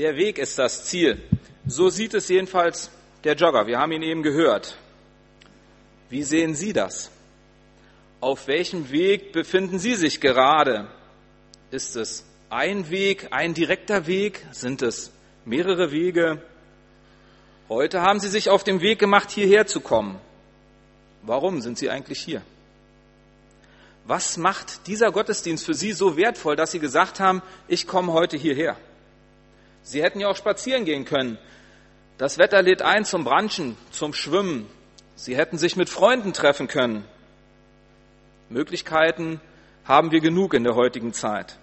Der Weg ist das Ziel. So sieht es jedenfalls der Jogger. Wir haben ihn eben gehört. Wie sehen Sie das? Auf welchem Weg befinden Sie sich gerade? Ist es ein Weg, ein direkter Weg? Sind es mehrere Wege? Heute haben Sie sich auf den Weg gemacht, hierher zu kommen. Warum sind Sie eigentlich hier? Was macht dieser Gottesdienst für Sie so wertvoll, dass Sie gesagt haben, ich komme heute hierher? Sie hätten ja auch spazieren gehen können. Das Wetter lädt ein zum Branchen, zum Schwimmen. Sie hätten sich mit Freunden treffen können. Möglichkeiten haben wir genug in der heutigen Zeit.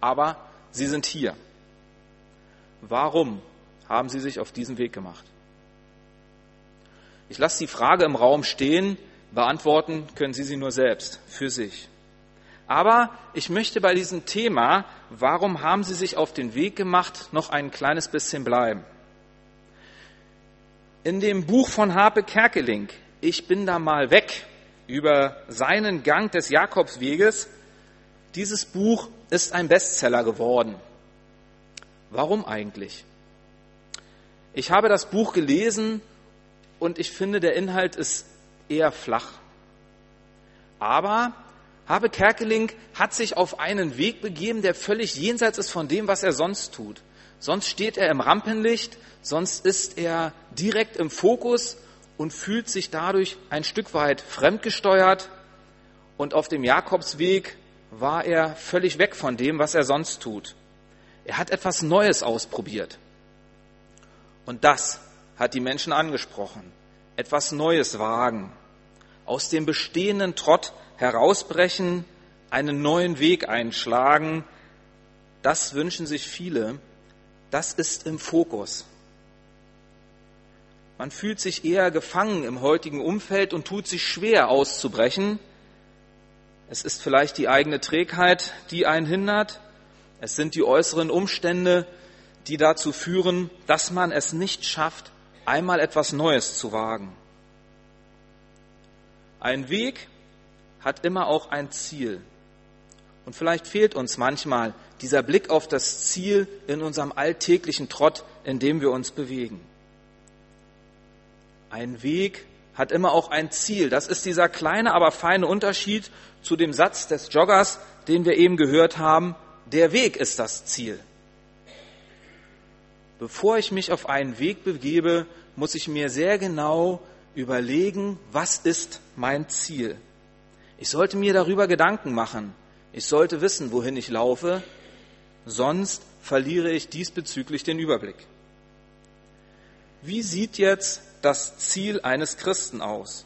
Aber Sie sind hier. Warum haben Sie sich auf diesen Weg gemacht? Ich lasse die Frage im Raum stehen, beantworten können Sie sie nur selbst, für sich. Aber ich möchte bei diesem Thema, warum haben Sie sich auf den Weg gemacht, noch ein kleines bisschen bleiben. In dem Buch von Harpe Kerkeling, Ich bin da mal weg, über seinen Gang des Jakobsweges, dieses Buch ist ein Bestseller geworden. Warum eigentlich? Ich habe das Buch gelesen und ich finde, der Inhalt ist eher flach. Aber Habe Kerkeling hat sich auf einen Weg begeben, der völlig jenseits ist von dem, was er sonst tut. Sonst steht er im Rampenlicht, sonst ist er direkt im Fokus und fühlt sich dadurch ein Stück weit fremdgesteuert. Und auf dem Jakobsweg war er völlig weg von dem, was er sonst tut. Er hat etwas Neues ausprobiert. Und das hat die Menschen angesprochen. Etwas Neues wagen. Aus dem bestehenden Trott herausbrechen, einen neuen Weg einschlagen, das wünschen sich viele. Das ist im Fokus. Man fühlt sich eher gefangen im heutigen Umfeld und tut sich schwer auszubrechen. Es ist vielleicht die eigene Trägheit, die einen hindert. Es sind die äußeren Umstände, die dazu führen, dass man es nicht schafft, einmal etwas Neues zu wagen. Ein Weg hat immer auch ein Ziel. Und vielleicht fehlt uns manchmal dieser Blick auf das Ziel in unserem alltäglichen Trott, in dem wir uns bewegen. Ein Weg hat immer auch ein Ziel. Das ist dieser kleine, aber feine Unterschied zu dem Satz des Joggers, den wir eben gehört haben. Der Weg ist das Ziel. Bevor ich mich auf einen Weg begebe, muss ich mir sehr genau überlegen, was ist mein Ziel. Ich sollte mir darüber Gedanken machen. Ich sollte wissen, wohin ich laufe, sonst verliere ich diesbezüglich den Überblick. Wie sieht jetzt das Ziel eines Christen aus?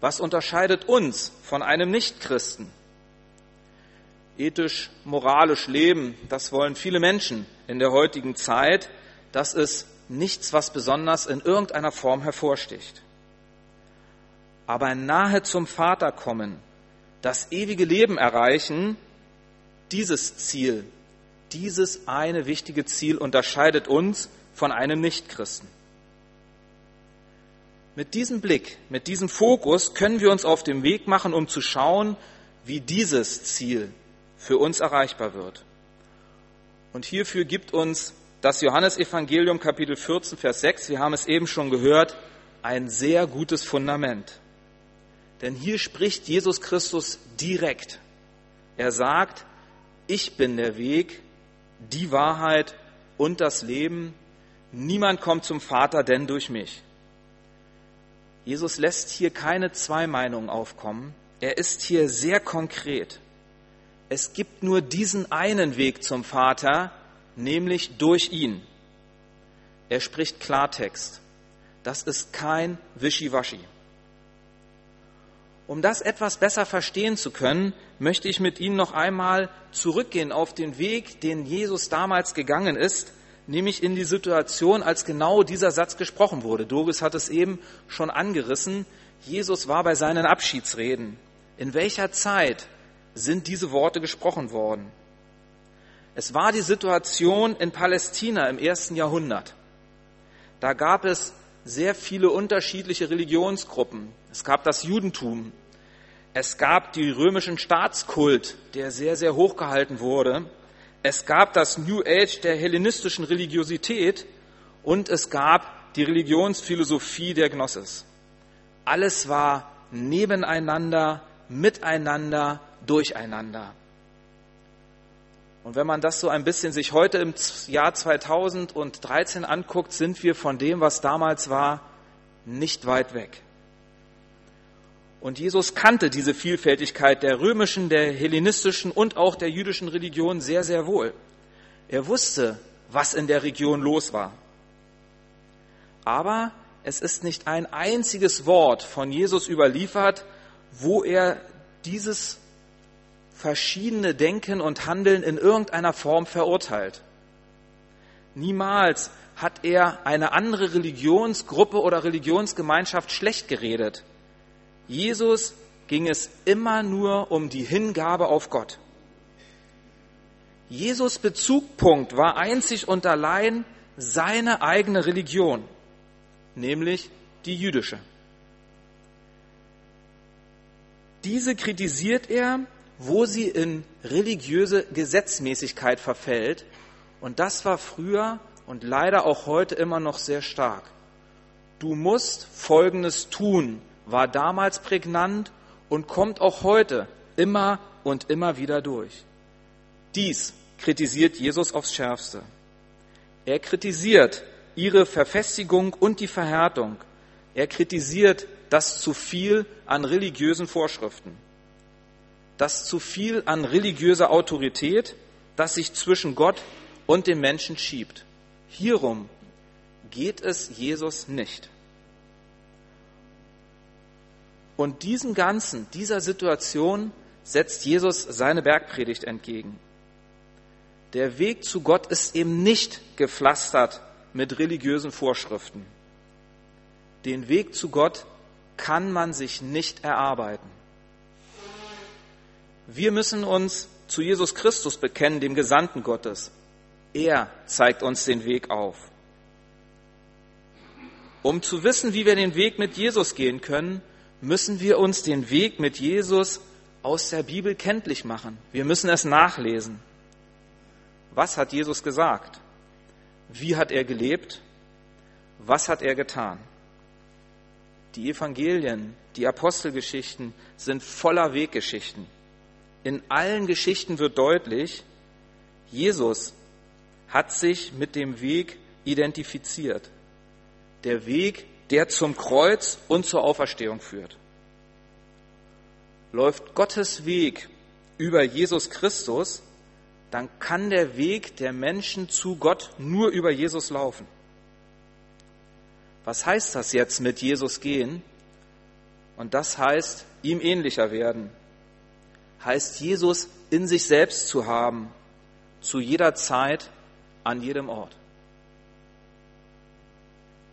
Was unterscheidet uns von einem Nichtchristen? Ethisch, moralisch leben, das wollen viele Menschen in der heutigen Zeit. Das ist nichts, was besonders in irgendeiner Form hervorsticht. Aber nahe zum Vater kommen, das ewige Leben erreichen, dieses Ziel, dieses eine wichtige Ziel unterscheidet uns von einem Nichtchristen. Mit diesem Blick, mit diesem Fokus können wir uns auf den Weg machen, um zu schauen, wie dieses Ziel für uns erreichbar wird. Und hierfür gibt uns das Johannesevangelium Kapitel 14, Vers 6, wir haben es eben schon gehört, ein sehr gutes Fundament. Denn hier spricht Jesus Christus direkt. Er sagt, ich bin der Weg, die Wahrheit und das Leben. Niemand kommt zum Vater denn durch mich. Jesus lässt hier keine zwei Meinungen aufkommen. Er ist hier sehr konkret. Es gibt nur diesen einen Weg zum Vater, nämlich durch ihn. Er spricht Klartext. Das ist kein Wischiwaschi. Um das etwas besser verstehen zu können, möchte ich mit Ihnen noch einmal zurückgehen auf den Weg, den Jesus damals gegangen ist, nämlich in die Situation, als genau dieser Satz gesprochen wurde. Doris hat es eben schon angerissen. Jesus war bei seinen Abschiedsreden. In welcher Zeit sind diese Worte gesprochen worden? Es war die Situation in Palästina im ersten Jahrhundert. Da gab es sehr viele unterschiedliche Religionsgruppen. Es gab das Judentum, es gab die römischen Staatskult, der sehr, sehr hochgehalten wurde. Es gab das New Age der hellenistischen Religiosität und es gab die Religionsphilosophie der Gnosis. Alles war nebeneinander, miteinander, durcheinander. Und wenn man das so ein bisschen sich heute im Jahr 2013 anguckt, sind wir von dem, was damals war, nicht weit weg. Und Jesus kannte diese Vielfältigkeit der römischen, der hellenistischen und auch der jüdischen Religion sehr, sehr wohl. Er wusste, was in der Region los war. Aber es ist nicht ein einziges Wort von Jesus überliefert, wo er dieses verschiedene Denken und Handeln in irgendeiner Form verurteilt. Niemals hat er eine andere Religionsgruppe oder Religionsgemeinschaft schlecht geredet. Jesus ging es immer nur um die Hingabe auf Gott. Jesus Bezugpunkt war einzig und allein seine eigene Religion, nämlich die jüdische. Diese kritisiert er wo sie in religiöse Gesetzmäßigkeit verfällt. Und das war früher und leider auch heute immer noch sehr stark. Du musst Folgendes tun, war damals prägnant und kommt auch heute immer und immer wieder durch. Dies kritisiert Jesus aufs schärfste. Er kritisiert ihre Verfestigung und die Verhärtung. Er kritisiert das zu viel an religiösen Vorschriften das zu viel an religiöser Autorität, das sich zwischen Gott und dem Menschen schiebt. Hierum geht es Jesus nicht. Und diesem Ganzen, dieser Situation setzt Jesus seine Bergpredigt entgegen. Der Weg zu Gott ist eben nicht gepflastert mit religiösen Vorschriften. Den Weg zu Gott kann man sich nicht erarbeiten. Wir müssen uns zu Jesus Christus bekennen, dem Gesandten Gottes. Er zeigt uns den Weg auf. Um zu wissen, wie wir den Weg mit Jesus gehen können, müssen wir uns den Weg mit Jesus aus der Bibel kenntlich machen. Wir müssen es nachlesen. Was hat Jesus gesagt? Wie hat er gelebt? Was hat er getan? Die Evangelien, die Apostelgeschichten sind voller Weggeschichten. In allen Geschichten wird deutlich, Jesus hat sich mit dem Weg identifiziert. Der Weg, der zum Kreuz und zur Auferstehung führt. Läuft Gottes Weg über Jesus Christus, dann kann der Weg der Menschen zu Gott nur über Jesus laufen. Was heißt das jetzt mit Jesus gehen? Und das heißt, ihm ähnlicher werden, heißt Jesus in sich selbst zu haben, zu jeder Zeit, an jedem Ort.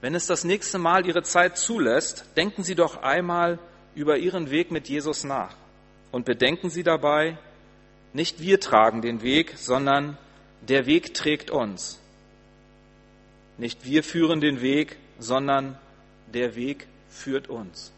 Wenn es das nächste Mal Ihre Zeit zulässt, denken Sie doch einmal über Ihren Weg mit Jesus nach und bedenken Sie dabei, nicht wir tragen den Weg, sondern der Weg trägt uns. Nicht wir führen den Weg, sondern der Weg führt uns.